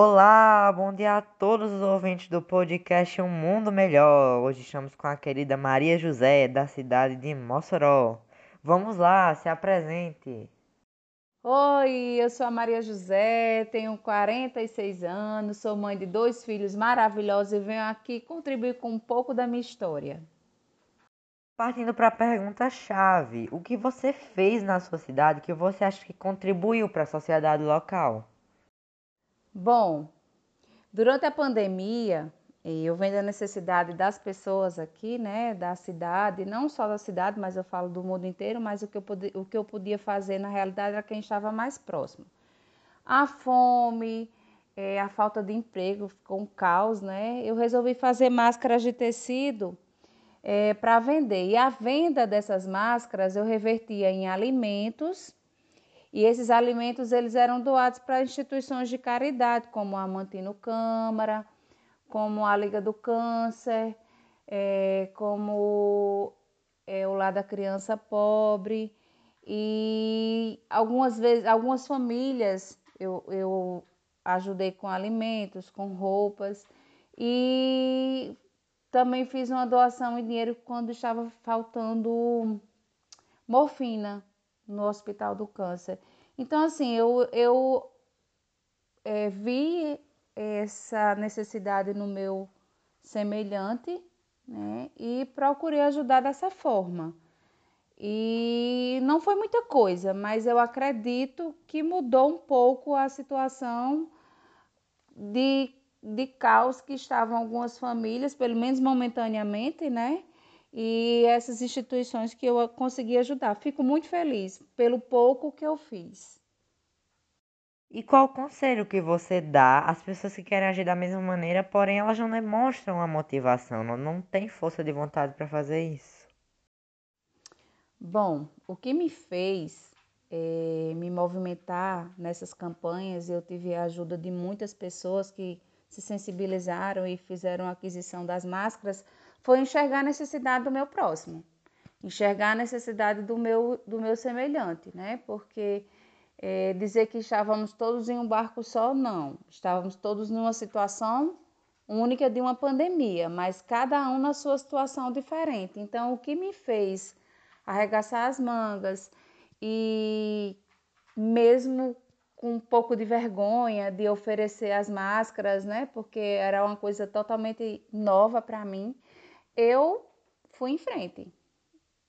Olá, bom dia a todos os ouvintes do podcast Um Mundo Melhor. Hoje estamos com a querida Maria José, da cidade de Mossoró. Vamos lá, se apresente. Oi, eu sou a Maria José, tenho 46 anos, sou mãe de dois filhos maravilhosos e venho aqui contribuir com um pouco da minha história. Partindo para a pergunta-chave: o que você fez na sua cidade que você acha que contribuiu para a sociedade local? Bom, durante a pandemia, eu vendo a necessidade das pessoas aqui, né, da cidade, não só da cidade, mas eu falo do mundo inteiro, mas o que eu, podia, o que eu podia fazer na realidade era quem estava mais próximo. A fome, é, a falta de emprego, ficou um caos, né? Eu resolvi fazer máscaras de tecido é, para vender. E a venda dessas máscaras eu revertia em alimentos e esses alimentos eles eram doados para instituições de caridade, como a Mantino Câmara, como a Liga do Câncer, é, como é, o Lar da Criança Pobre. E algumas vezes, algumas famílias eu, eu ajudei com alimentos, com roupas. E também fiz uma doação em dinheiro quando estava faltando morfina no Hospital do Câncer. Então, assim, eu, eu é, vi essa necessidade no meu semelhante né, e procurei ajudar dessa forma. E não foi muita coisa, mas eu acredito que mudou um pouco a situação de, de caos que estavam algumas famílias, pelo menos momentaneamente, né? E essas instituições que eu consegui ajudar. Fico muito feliz pelo pouco que eu fiz. E qual o conselho que você dá às pessoas que querem agir da mesma maneira, porém elas não demonstram a motivação, não, não têm força de vontade para fazer isso? Bom, o que me fez é, me movimentar nessas campanhas, eu tive a ajuda de muitas pessoas que se sensibilizaram e fizeram a aquisição das máscaras foi enxergar a necessidade do meu próximo, enxergar a necessidade do meu, do meu semelhante, né? Porque é, dizer que estávamos todos em um barco só, não. Estávamos todos numa situação única de uma pandemia, mas cada um na sua situação diferente. Então, o que me fez arregaçar as mangas e mesmo com um pouco de vergonha de oferecer as máscaras, né? Porque era uma coisa totalmente nova para mim eu fui em frente.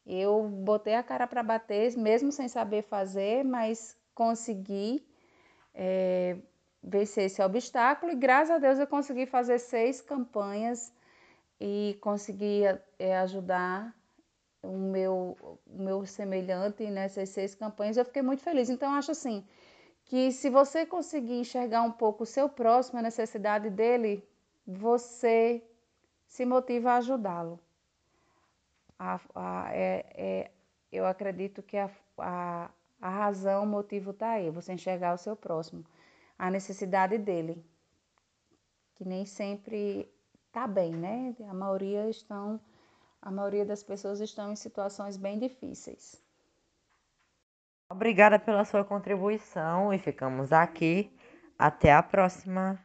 Eu botei a cara para bater, mesmo sem saber fazer, mas consegui é, vencer esse obstáculo e graças a Deus eu consegui fazer seis campanhas e consegui é, ajudar o meu, o meu semelhante nessas seis campanhas. Eu fiquei muito feliz. Então, acho assim que se você conseguir enxergar um pouco o seu próximo, a necessidade dele, você se motiva a ajudá-lo. É, é, eu acredito que a, a, a razão, o motivo está aí, você enxergar o seu próximo, a necessidade dele, que nem sempre está bem, né? A maioria estão, a maioria das pessoas estão em situações bem difíceis. Obrigada pela sua contribuição e ficamos aqui. Até a próxima.